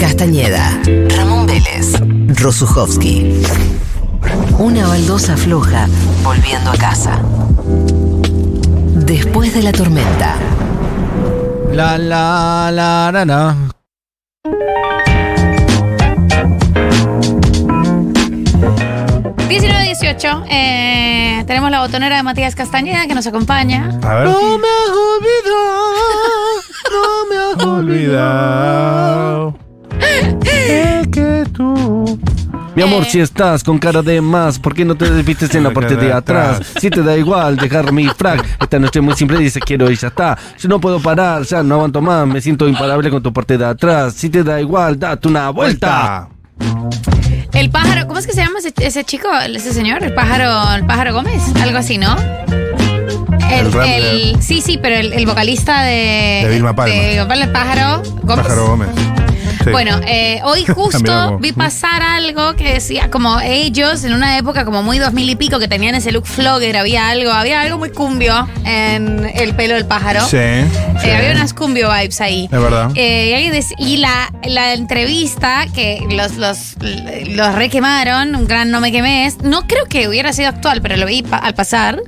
Castañeda, Ramón Vélez, Rosuchowski. Una baldosa floja volviendo a casa. Después de la tormenta. La la la la la. ...19-18... eh, tenemos la botonera de Matías Castañeda que nos acompaña. A ver. No me has olvidado, no me has olvidado. Es que tú. Mi amor, Eh. si estás con cara de más, ¿por qué no te desvistes en la parte de atrás? Si te da igual dejar mi frac, esta noche muy simple dice quiero y ya está. Yo no puedo parar, ya no aguanto más, me siento imparable con tu parte de atrás. Si te da igual, date una vuelta. El pájaro, ¿cómo es que se llama ese, ese chico, ese señor? El pájaro, el pájaro Gómez, algo así, ¿no? El, sí, sí, pero el, el vocalista de. De Vilma Palma. de el pájaro Gómez. Pájaro Gómez. Sí. Bueno, eh, hoy justo vi pasar algo que decía como ellos en una época como muy dos mil y pico que tenían ese look flogger, había algo, había algo muy cumbio en el pelo del pájaro. Sí. Eh, sí. había unas cumbio vibes ahí. Es verdad. Eh, y la, la entrevista que los, los, los requemaron, un gran no me quemes, no creo que hubiera sido actual, pero lo vi pa- al pasar.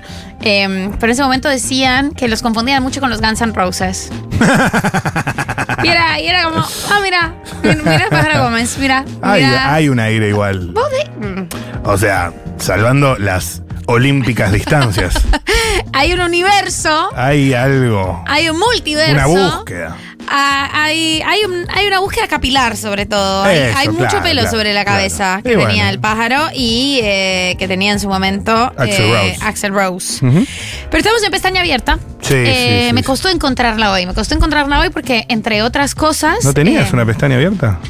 eh, pero en ese momento decían que los confundían mucho con los Guns N' Roses. y, era, y era como, ah, mira, mira Pájaro Gómez, mira. Hay, mira. hay un aire igual. Vos mm. O sea, salvando las olímpicas distancias. Hay un universo, Hay algo. hay un multiverso. Una búsqueda. Ah, hay, hay, un- hay una búsqueda capilar, sobre todo. Hay, Eso, hay mucho claro, pelo claro, sobre la claro. cabeza Y que bueno. tenía el pájaro y eh, que tenía en su momento Axl eh, Rose. Axl Rose. Pero estamos en pestaña abierta. Sí, Eh, sí, me sí. costó encontrarla hoy. Me costó encontrarla hoy porque, entre otras cosas. ¿No tenías eh, una pestaña abierta?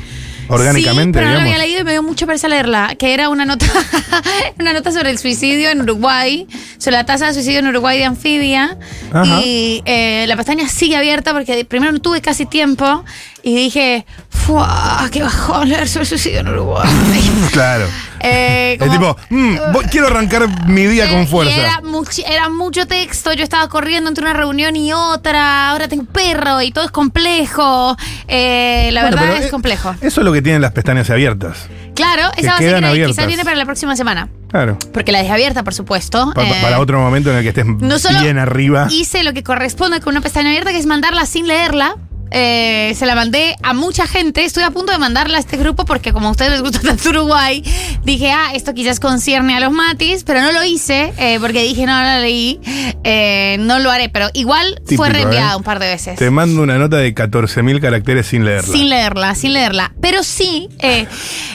Orgánicamente, sí, pero no la había leído y me dio mucha pereza leerla, que era una nota, una nota sobre el suicidio en Uruguay, sobre la tasa de suicidio en Uruguay de anfibia. Ajá. Y eh, la pestaña sigue abierta porque primero no tuve casi tiempo y dije, ¡fua! ¡Qué bajón leer sobre el suicidio en Uruguay! Claro. Eh, Es tipo, mm, voy- quiero arrancar mi día eh, con y fuerza. Era, mucho texto, yo estaba corriendo entre una reunión y otra, ahora tengo un perro y todo es complejo. Eh, la Bueno, verdad es eh, complejo. Eso es lo que tienen las pestañas abiertas. Claro, que esa va a abiertas. quizás viene para la próxima semana. Claro. Porque la dejé abierta, por supuesto. Pa- Eh, para otro momento en el que estés no solo bien arriba. Hice lo que corresponde con una pestaña abierta, que es mandarla sin leerla. Eh, se la mandé a mucha gente. Estoy a punto de mandarla a este grupo porque como a ustedes les gusta tanto Uruguay, dije, ah, esto quizás concierne a los matis, pero no lo hice eh, porque dije, no, no la leí, eh, no lo haré, pero igual Típico, fue reenviada un par de veces. Te mando una nota de 14.000 caracteres sin leerla. Sin leerla, sin leerla. Pero sí,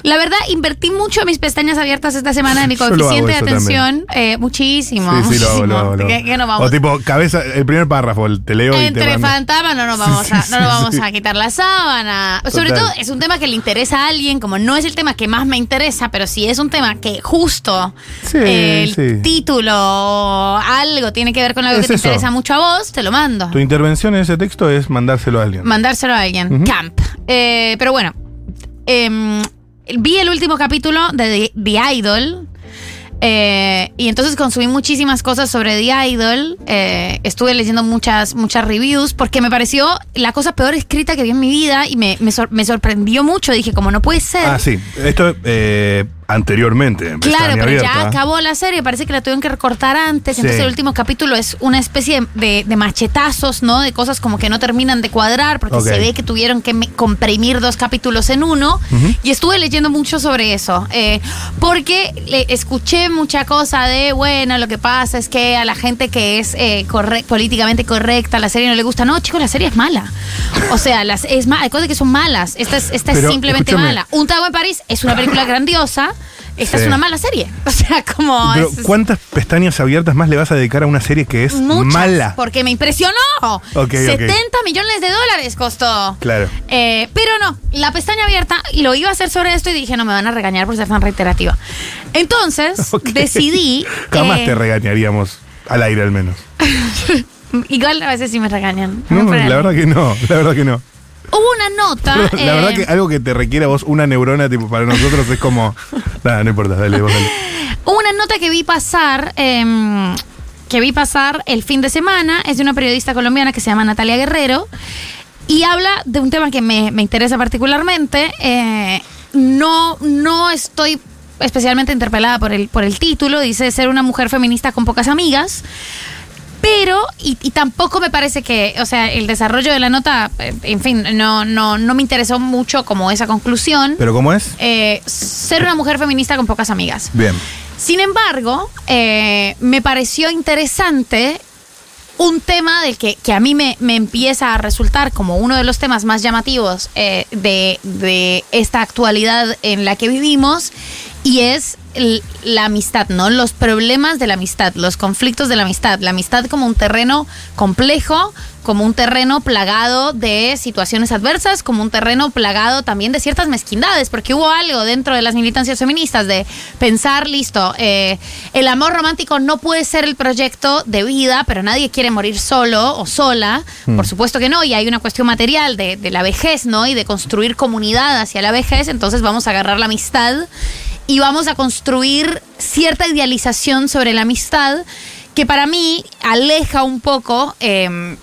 la verdad, invertí mucho en mis pestañas abiertas esta semana en mi lo coeficiente de atención. muchísimo. Sí, sí, lo hago, lo hago, lo hago. ¿Qué- qué nos vamos O tipo, cabeza, el primer párrafo, te leo y te Entre mando. fantasmas no nos vamos, a, Sí, no vamos a quitar la sábana. Sobre Total. todo es un tema que le interesa a alguien, como no es el tema que más me interesa, pero si es un tema que justo Sí, el sí. título o algo tiene que ver con algo Es que te eso. interesa mucho a vos, te lo mando. Tu intervención en ese texto es mandárselo a alguien. Mandárselo a alguien. Camp. Eh, pero bueno, em, vi el último capítulo de The Idol. Eh, y entonces consumí muchísimas cosas sobre The Idol. eh, estuve leyendo muchas, muchas reviews porque me pareció la cosa peor escrita que vi en mi vida y me, me sor- me sorprendió mucho. Dije, como no puede ser. ah, sí. Esto eh, anteriormente. en Claro, pero ya acabó la serie, parece que la tuvieron que recortar antes, Sí. entonces el último capítulo es una especie de, de- de machetazos, ¿no? De cosas como que no terminan de cuadrar, porque se ve que tuvieron que comprimir dos capítulos en uno, y estuve leyendo mucho sobre eso, eh, porque le- escuché mucha cosa de, bueno, lo que pasa es que a la gente que es eh, corre- políticamente correcta, la serie no le gusta, no, chicos, la serie es mala. O sea, las, es ma- hay cosas que son malas, esta es, esta es simplemente escúchame. mala. Un Tago en París es una película grandiosa. Esta Sí. es una mala serie. O sea, como. Pero, es- ¿cuántas pestañas abiertas más le vas a dedicar a una serie que es muchas, mala? Porque me impresionó. ok. 70 millones de dólares costó. Claro. Eh, pero no, la pestaña abierta, y lo iba a hacer sobre esto y dije, no, me van a regañar por ser tan reiterativa. Entonces, decidí. Jamás eh, te regañaríamos al aire al menos. Igual a veces sí me regañan. No, la verdad que no, la verdad que no. Hubo una nota. la verdad eh, que algo que te requiere a vos una neurona, tipo, para nosotros es como. Nada, no importa, dale, vos dale. Hubo una nota que vi pasar, em, que vi pasar el fin de semana, es de una periodista colombiana que se llama Natalia Guerrero, Y habla de un tema que me, me interesa particularmente. eh, no, no estoy especialmente interpelada por el, por el título. Dice ser una mujer feminista con pocas amigas. Pero, y, y tampoco me parece que, o sea, el desarrollo de la nota, eh, en fin, no, no, no me interesó mucho como esa conclusión. ¿Pero cómo es? Eh, ser una mujer feminista con pocas amigas. Bien. Sin embargo, eh, me pareció interesante un tema del que, que a mí me, me empieza a resultar como uno de los temas más llamativos eh, de, de esta actualidad en la que vivimos y es la amistad, ¿no? Los problemas de la amistad, los conflictos de la amistad, la amistad como un terreno complejo, como un terreno plagado de situaciones adversas, como un terreno plagado también de ciertas mezquindades, porque hubo algo dentro de las militancias feministas de pensar, listo, eh, el amor romántico no puede ser el proyecto de vida, pero nadie quiere morir solo o sola, por supuesto que no, y hay una cuestión material de, de la vejez, ¿no? Y de construir comunidad hacia la vejez, entonces vamos a agarrar la amistad y vamos a construir cierta idealización sobre la amistad que para mí aleja un poco eh,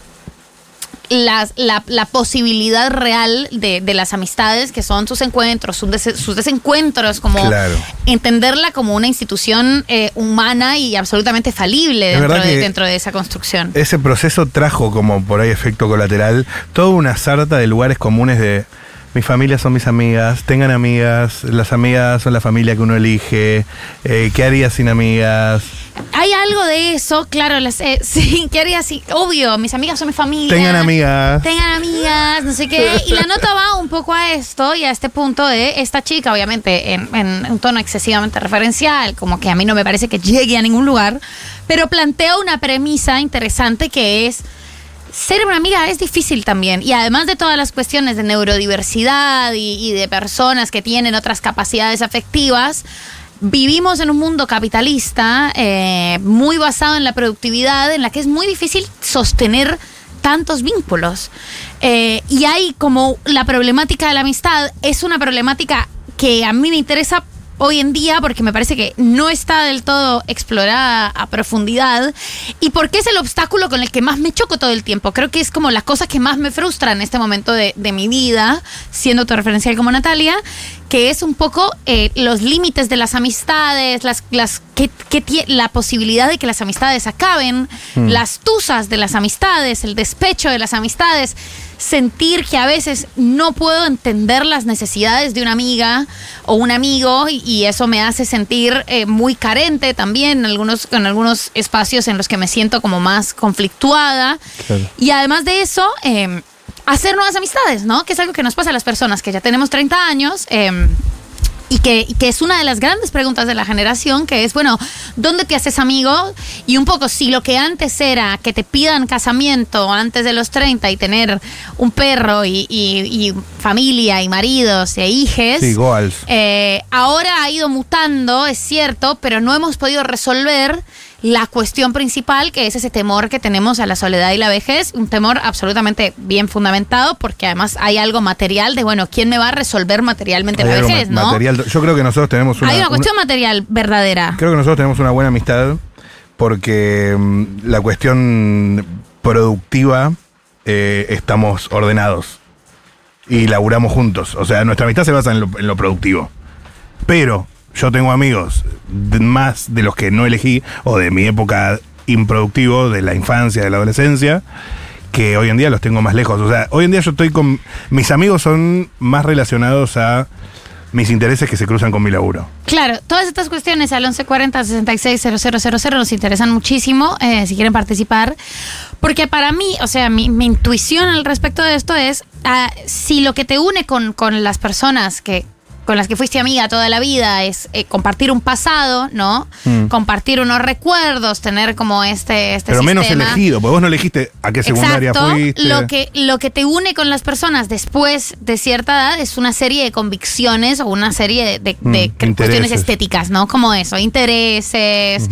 las- la, la posibilidad real de, de las amistades, que son sus encuentros, sus, des- sus desencuentros, como Claro. entenderla como una institución eh, humana y absolutamente falible dentro de, dentro de esa construcción. Ese proceso trajo como por ahí efecto colateral toda una sarta de lugares comunes de mi familia son mis amigas, tengan amigas, las amigas son la familia que uno elige, eh, ¿qué haría sin amigas? Hay algo de eso, claro, las, eh, sí, ¿qué haría así? Obvio, mis amigas son mi familia. Tengan amigas. Tengan amigas, no sé qué. Y la nota va un poco a esto y a este punto de esta chica, obviamente, en, en un tono excesivamente referencial, como que a mí no me parece que llegue a ningún lugar, pero plantea una premisa interesante que es. Ser una amiga es difícil también. Y además de todas las cuestiones de neurodiversidad y, de personas que tienen otras capacidades afectivas, vivimos en un mundo capitalista eh, muy basado en la productividad, en la que es muy difícil sostener tantos vínculos. Eh, y hay como la problemática de la amistad, es una problemática que a mí me interesa hoy en día porque me parece que no está del todo explorada a profundidad y porque es el obstáculo con el que más me choco todo el tiempo. Creo que es como la cosa que más me frustra en este momento de, mi vida, siendo autorreferencial como Natalia, que es un poco eh, los límites de las amistades, las, las que, la posibilidad de que las amistades acaben, las tusas de las amistades, el despecho de las amistades, sentir que a veces no puedo entender las necesidades de una amiga o un amigo y, y eso me hace sentir eh, muy carente también en algunos, en algunos espacios en los que me siento como más conflictuada. Claro. Y además de eso, eh, hacer nuevas amistades, ¿no? Que es algo que nos pasa a las personas que ya tenemos 30 años. eh, y que, que es una de las grandes preguntas de la generación, que es, bueno, ¿dónde te haces amigo? Y un poco, si lo que antes era que te pidan casamiento antes de los 30 y tener un perro y, y- y familia y maridos e hijes, Sí, eh, ahora ha ido mutando, es cierto, pero no hemos podido resolver la cuestión principal, que es ese temor que tenemos a la soledad y la vejez, un temor absolutamente bien fundamentado, porque además hay algo material de, bueno, ¿quién me va a resolver materialmente Hay la vejez, ma- no? material. Yo creo que nosotros tenemos una, hay una una- cuestión material verdadera. creo que nosotros tenemos una buena amistad porque mm, la cuestión productiva eh, estamos ordenados y laburamos juntos. O sea, nuestra amistad se basa en lo, en lo productivo. Pero yo tengo amigos más de los que no elegí o de mi época improductivo, de la infancia, de la adolescencia, que hoy en día los tengo más lejos. O sea, hoy en día yo estoy con... Mis amigos son más relacionados a mis intereses que se cruzan con mi laburo. Claro, todas estas cuestiones al 1140-660000 nos interesan muchísimo eh, si quieren participar. Porque para mí, o sea, mi, mi intuición al respecto de esto es, ah, si lo que te une con, con las personas que con las que fuiste amiga toda la vida es eh, compartir un pasado, ¿no? Mm. Compartir unos recuerdos, tener como este, este Pero menos elegido, porque vos no elegiste a qué secundaria Exacto. fuiste. Lo que, lo que te une con las personas después de cierta edad es una serie de convicciones o una serie de, de- Mm, de cuestiones estéticas, ¿no? Como eso, intereses,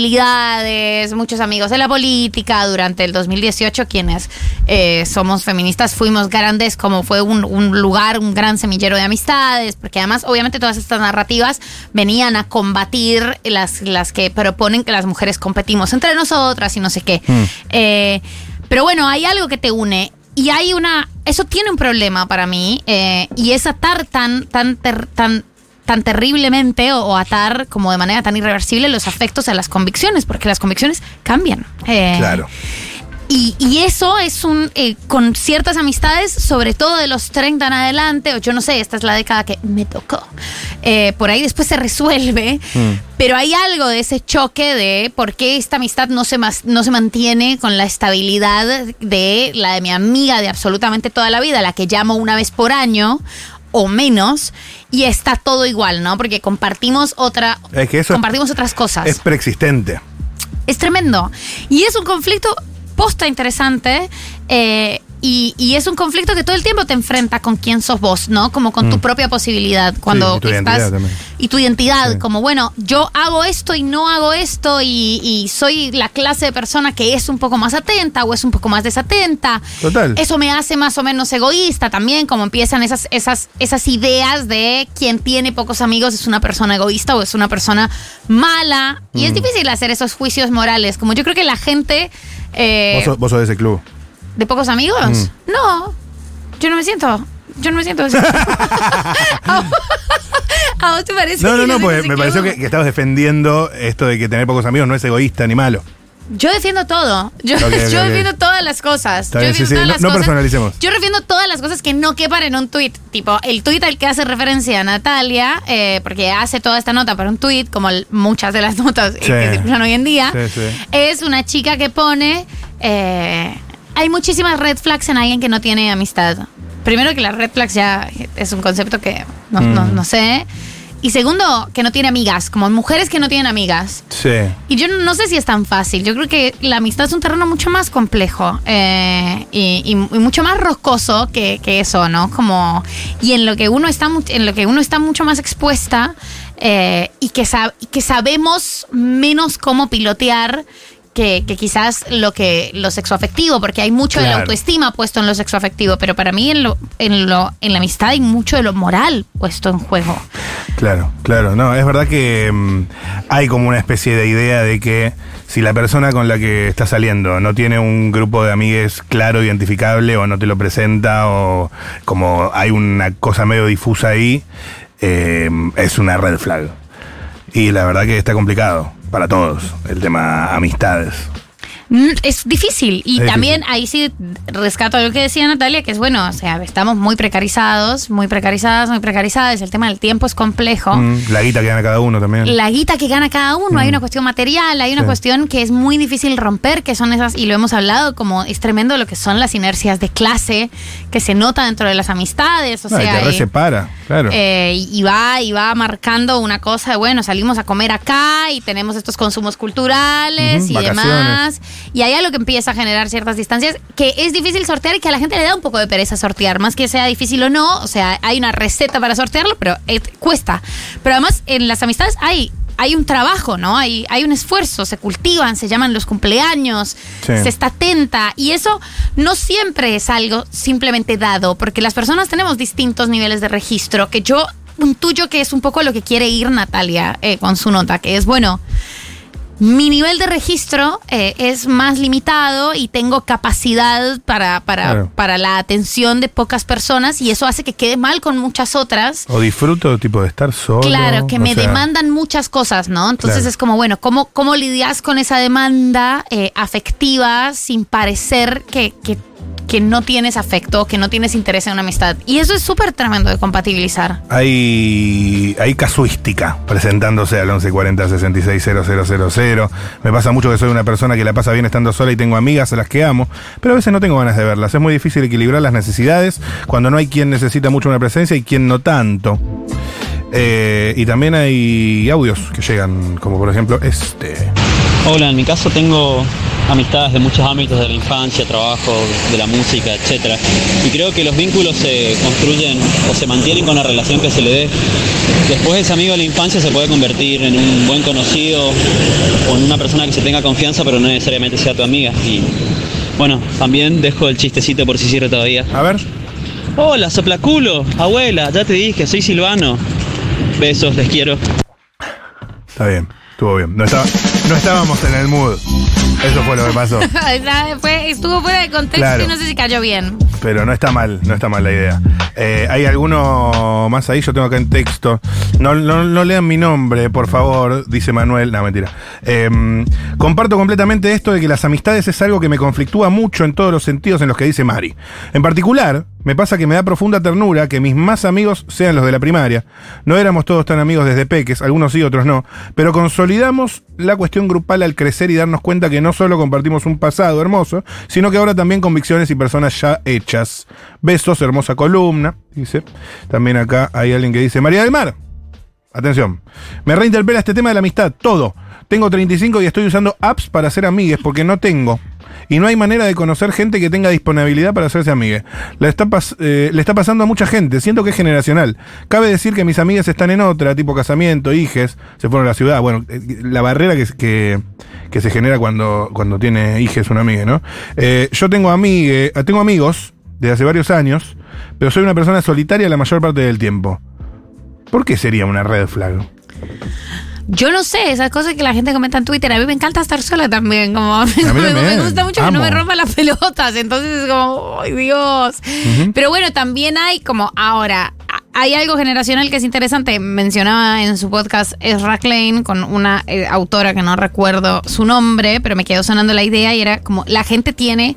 sensibilidades, muchos amigos de la política. Durante el 2018, quienes eh, somos feministas fuimos grandes, como fue un, un lugar, un gran semillero de amistades, porque además, obviamente, todas estas narrativas venían a combatir las, las que proponen que las mujeres competimos entre nosotras y no sé qué. Mm. Eh, pero bueno, hay algo que te une. y hay una. Eso tiene un problema para mí. eh, y es atar tan, tan, ter- tan, tan terriblemente o, o atar como de manera tan irreversible los afectos a las convicciones, porque las convicciones cambian. Eh, Claro. Y, y eso es un. eh, con ciertas amistades, sobre todo de los 30 en adelante, o yo no sé, esta es la década que me tocó. eh, por ahí después se resuelve, pero hay algo de ese choque de por qué esta amistad no se, mas- no se mantiene con la estabilidad de la de mi amiga de absolutamente toda la vida, la que llamo una vez por año o menos, y está todo igual, ¿no? Porque compartimos otra. Es que eso es- compartimos otras cosas. Es preexistente. Es tremendo. Y es un conflicto posta interesante. eh, y, y es un conflicto que todo el tiempo te enfrenta con quién sos vos, ¿no? Como con tu propia posibilidad. Cuando Mm. y tu estás. identidad también. Y tu identidad, Sí. como bueno, yo hago esto y no hago esto, y, y soy la clase de persona que es un poco más atenta o es un poco más desatenta. Total. Eso me hace más o menos egoísta también, como empiezan esas, esas, esas ideas de quien tiene pocos amigos es una persona egoísta o es una persona mala. Y Mm. es difícil hacer esos juicios morales. Como yo creo que la gente eh, vos, sos, vos sos de ese club. de pocos amigos, Mm. no, yo no me siento. Yo no me siento así. ¿A vos- ¿A vos te parece? No, que no, no, de ese me pareció club? que, que estabas defendiendo esto de que tener pocos amigos no es egoísta ni malo. Yo defiendo todo. Yo, Ok, ok, yo defiendo todas las cosas. Está yo bien, defiendo sí, todas no- las no cosas. personalicemos. Yo defiendo todas las cosas que no quepan en un tuit. Tipo, el tuit al que hace referencia a Natalia, eh, porque hace toda esta nota para un tuit, como el- muchas de las notas Sí. que escuchan hoy en día, es una chica que pone. eh, hay muchísimas red flags en alguien que no tiene amistad. Primero que las red flags ya es un concepto que no, no- Mm. no sé. Y segundo, que no tiene amigas, como mujeres que no tienen amigas. Sí. Y yo no, sé si es tan fácil. Yo creo que la amistad es un terreno mucho más complejo eh, y, y- y mucho más roscoso que, que eso, ¿no? Como y en lo que uno está en lo que uno está mucho más expuesta eh, y que sab- y que sabemos menos cómo pilotear. Que, que quizás lo que lo sexoafectivo, porque hay mucho de la Claro. autoestima puesto en lo sexoafectivo, pero para mí en lo, en lo, en la amistad hay mucho de lo moral puesto en juego. Claro, claro. No, es verdad que mm, hay como una especie de idea de que si la persona con la que está saliendo no tiene un grupo de amigues claro, identificable, o no te lo presenta, o como hay una cosa medio difusa ahí, eh, es una red flag. Y la verdad que está complicado para todos el tema amistades. Mm, Es difícil. Y Es también ahí sí rescato lo que decía Natalia, que es bueno, o sea, estamos muy precarizados, muy precarizadas, muy precarizadas. El tema del tiempo es complejo. Mm, la guita que gana cada uno también. La guita que gana cada uno, hay Mm. una cuestión material, hay una Sí. cuestión que es muy difícil romper, que son esas, y lo hemos hablado, como es tremendo lo que son las inercias de clase que se nota dentro de las amistades. O No, sea, eh, separa, claro. eh, y va y va marcando una cosa de bueno salimos a comer acá y tenemos estos consumos culturales y vacaciones. demás y hay algo que empieza a generar ciertas distancias que es difícil sortear y que a la gente le da un poco de pereza sortear más que sea difícil o no o sea hay una receta para sortearlo pero eh, cuesta pero además en las amistades hay hay un trabajo, ¿no? Hay, hay un esfuerzo, se cultivan, se llaman los cumpleaños, Sí. se está atenta. Y eso no siempre es algo simplemente dado, porque las personas tenemos distintos niveles de registro, que yo intuyo que es un poco lo que quiere ir Natalia eh, con su nota, que es, bueno, mi nivel de registro eh, es más limitado y tengo capacidad para, para, Claro. para la atención de pocas personas y eso hace que quede mal con muchas otras. O disfruto tipo de estar solo. Claro, que me sea, demandan muchas cosas, ¿no? Entonces Claro. es como, bueno, ¿cómo, cómo lidias con esa demanda eh, afectiva sin parecer que, que, que no tienes afecto, que no tienes interés en una amistad? Y eso es súper tremendo de compatibilizar. Hay, hay casuística presentándose al 1140 660000. Me pasa mucho que soy una persona que la pasa bien estando sola y tengo amigas a las que amo, pero a veces no tengo ganas de verlas. Es muy difícil equilibrar las necesidades cuando no hay quien necesita mucho una presencia y quien no tanto. Eh, y también hay audios que llegan, como por ejemplo este. Hola, en mi caso tengo amistades de muchos ámbitos de la infancia, trabajo, de la música, etc. Y creo que los vínculos se construyen o se mantienen con la relación que se le dé. Después ese amigo de la infancia se puede convertir en un buen conocido o en una persona que se tenga confianza, pero no necesariamente sea tu amiga. Y bueno, también dejo el chistecito por si sirve todavía. A ver. Hola, soplaculo, abuela, ya te dije, soy Silvano. Besos, les quiero. Está bien, estuvo bien. No, estaba- no estábamos en el mood. Eso fue lo que pasó. Fue- estuvo fuera de contexto Claro. y no sé si cayó bien. Pero no está mal, no está mal la idea. Eh, ¿Hay alguno más ahí? Yo tengo acá en texto. No, no, no lean mi nombre, por favor, dice Manuel. No, mentira. Eh, comparto completamente esto de que las amistades es algo que me conflictúa mucho en todos los sentidos en los que dice Mari. En particular, me pasa que me da profunda ternura que mis más amigos sean los de la primaria. No éramos todos tan amigos desde peques, algunos sí, otros no, pero consolidamos la cuestión grupal al crecer y darnos cuenta que no solo compartimos un pasado hermoso, sino que ahora también convicciones y personas ya hechas. Besos, hermosa columna, dice. También acá hay alguien que dice, María del Mar. Atención, me reinterpela este tema de la amistad, todo. Tengo 35 y estoy usando apps para hacer amigues porque no tengo. Y no hay manera de conocer gente que tenga disponibilidad para hacerse amigue. La está eh, le está pasando a mucha gente, siento que es generacional. Cabe decir que mis amigas están en otra, tipo casamiento, hijes, se fueron a la ciudad. Bueno, eh, la barrera que, que, se genera cuando, tiene hijes una amiga, ¿no? Eh, yo tengo, amigue, tengo amigos desde hace varios años, pero soy una persona solitaria la mayor parte del tiempo. ¿Por qué sería una red flag? Yo no sé, esas cosas que la gente comenta en Twitter. A mí me encanta estar sola también. Como, me, también. me gusta mucho que no me Amo. rompan las pelotas. Entonces es como, ¡ay Dios! Pero bueno, también hay como ahora. Hay algo generacional que es interesante. Mencionaba en su podcast Ezra Klein con una eh, autora que no recuerdo su nombre, pero me quedó sonando la idea y era como la gente tiene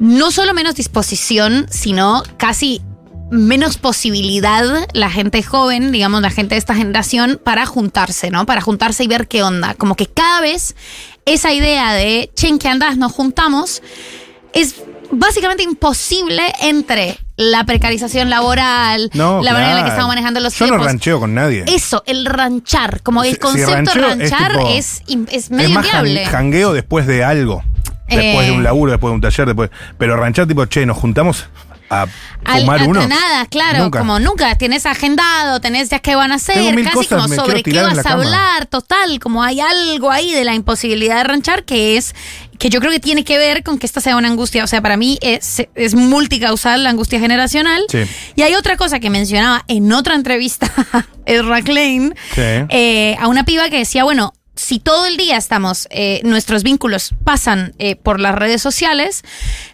no solo menos disposición, sino casi menos posibilidad la gente joven, digamos, la gente de esta generación, para juntarse, ¿no? Para juntarse y ver qué onda. Como que cada vez esa idea de, che, ¿en qué andas? Nos juntamos, es básicamente imposible entre la precarización laboral, No, la manera en la que estamos manejando los Yo tiempos. no rancheo con nadie. Eso, el ranchar, como Si- el si concepto es ranchar tipo- es, im- es es medio más jan- inviable. jangueo después de algo. Después Eh. de un laburo, después de un taller, después. Pero ranchar tipo, che, nos juntamos a Al- fumar a- uno. Nada, claro, Nunca. como nunca tenés agendado, tenés ya qué van a hacer, casi cosas, como sobre qué vas a hablar, total, como hay algo ahí de la imposibilidad de ranchar que es que yo creo que tiene que ver con que esta sea una angustia, o sea, para mí es, es multicausal la angustia generacional. Sí. Y hay otra cosa que mencionaba en otra entrevista, Ezra Klein, Sí. eh, a una piba que decía, bueno, si todo el día estamos, eh, nuestros vínculos pasan eh, por las redes sociales,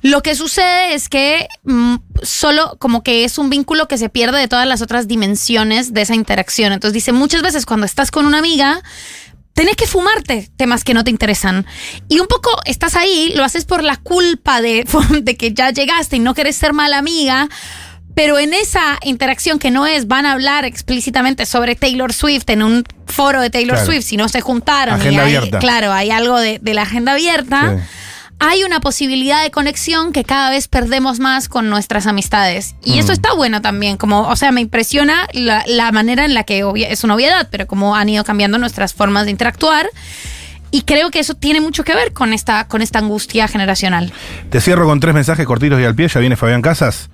lo que sucede es que mm, solo como que es un vínculo que se pierde de todas las otras dimensiones de esa interacción. Entonces dice, muchas veces cuando estás con una amiga, tenés que fumarte temas que no te interesan. Y un poco estás ahí, lo haces por la culpa de, de que ya llegaste y no querés ser mala amiga. Pero en esa interacción que no es, van a hablar explícitamente sobre Taylor Swift en un foro de Taylor Claro. Swift, si no se juntaron. y Agenda hay- abierta. Claro, hay algo de, de la agenda abierta. Sí. Hay una posibilidad de conexión que cada vez perdemos más con nuestras amistades. Y Mm. eso está bueno también. Como, o sea, me impresiona la, la manera en la que obvia- es una obviedad, pero cómo han ido cambiando nuestras formas de interactuar. Y creo que eso tiene mucho que ver con esta, con esta angustia generacional. Te cierro con tres mensajes cortitos y al pie, ya viene Fabián Casas.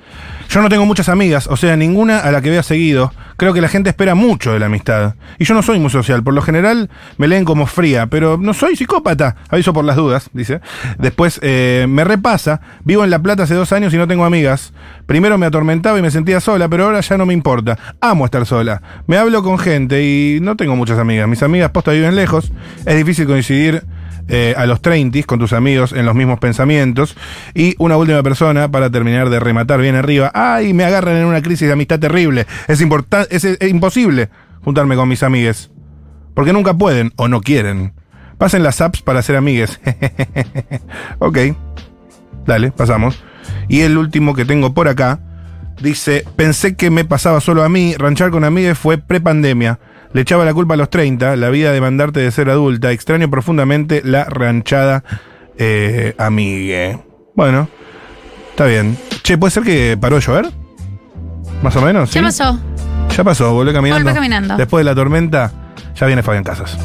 Yo no tengo muchas amigas, o sea, ninguna a la que vea seguido. Creo que la gente espera mucho de la amistad. Y yo no soy muy social, por lo general me leen como fría, pero no soy psicópata. Aviso por las dudas, dice. Después eh, me repasa, vivo en La Plata hace dos años y no tengo amigas. Primero me atormentaba y me sentía sola, pero ahora ya no me importa. Amo estar sola. Me hablo con gente y no tengo muchas amigas. Mis amigas posta viven lejos. Es difícil coincidir eh, a los 30 con tus amigos en los mismos pensamientos. Y una última persona para terminar de rematar bien arriba. ¡Ay! Me agarran en una crisis de amistad terrible. Es, imposible juntarme con mis amigues. Porque nunca pueden o no quieren. Pasen las apps para ser amigues. ok. Dale, pasamos. Y el último que tengo por acá dice: Pensé que me pasaba solo a mí. Ranchar con amigues fue prepandemia. Le echaba la culpa a los 30, la vida de mandarte de ser adulta. Extraño profundamente la ranchada eh, amigue. Bueno, está bien. Che, ¿puede ser que paró de llover? Más o menos. ¿Qué ¿sí? pasó? Ya pasó, volvió caminando. Volvió caminando. Después de la tormenta, ya viene Fabián Casas.